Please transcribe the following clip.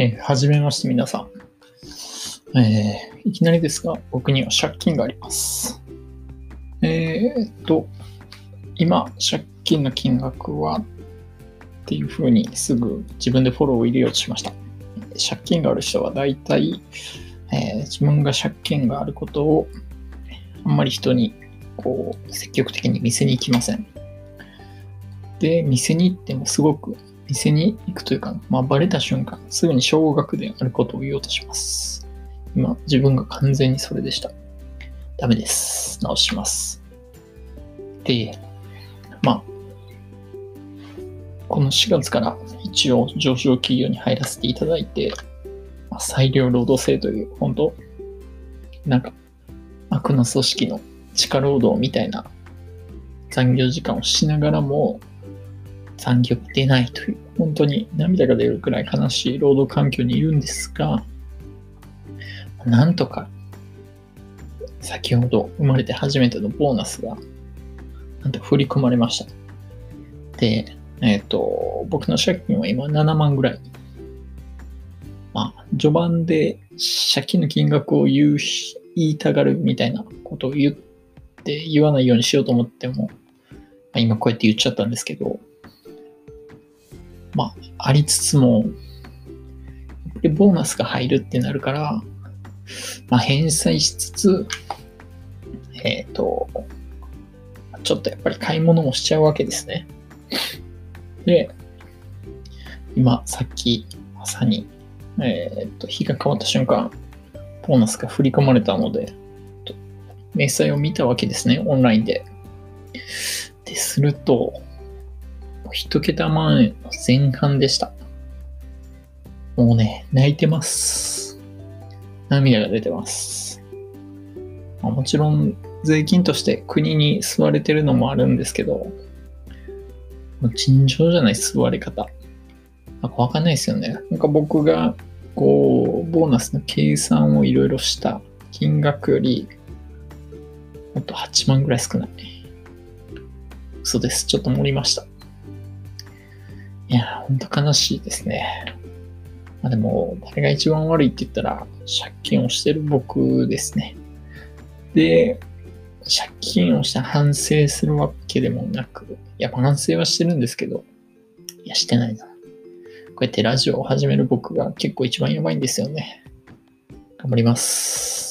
えー、はじめまして皆さん。えー、いきなりですが、僕には借金があります。えー、っと、今、借金の金額はっていうふうにすぐ自分でフォローを入れようとしました。借金がある人は大体、えー、自分が借金があることをあんまり人にこう積極的に店に行きません。で、店に行ってもすごく店に行くというか、まあ、バレた瞬間、すぐに少額であることを言おうとします。今、自分が完全にそれでした。ダメです。直します。で、まあ、この4月から一応上場企業に入らせていただいて、まあ、裁量労働制という、本当なんか、悪の組織の地下労働みたいな残業時間をしながらも、残業出ないという、本当に涙が出るくらい悲しい労働環境にいるんですが、なんとか、先ほど生まれて初めてのボーナスが、なんと振り込まれました。で、えっ、ー、と、僕の借金は今7万ぐらい。まあ、序盤で借金の金額を言う言いたがるみたいなことを言って言わないようにしようと思っても、まあ、今こうやって言っちゃったんですけど、まあ、ありつつも、でボーナスが入るってなるから、まあ、返済しつつ、えっ、ー、と、ちょっとやっぱり買い物もしちゃうわけですね。で、今、さっき、まさに、えっ、ー、と、日が変わった瞬間、ボーナスが振り込まれたので、明細を見たわけですね、オンラインで。で、すると、一桁万円の前半でした。もうね、泣いてます。涙が出てます。まあ、もちろん、税金として国に吸われてるのもあるんですけど、もう尋常じゃない吸われ方。なんかわかんないですよね。なんか僕が、こう、ボーナスの計算をいろいろした金額より、もっと8万ぐらい少ない。嘘です。ちょっと盛りました。いや、ほんと悲しいですね。まあでも、誰が一番悪いって言ったら、借金をしてる僕ですね。で、借金をして反省するわけでもなく、いや、反省はしてるんですけど、いや、してないな。こうやってラジオを始める僕が結構一番やばいんですよね。頑張ります。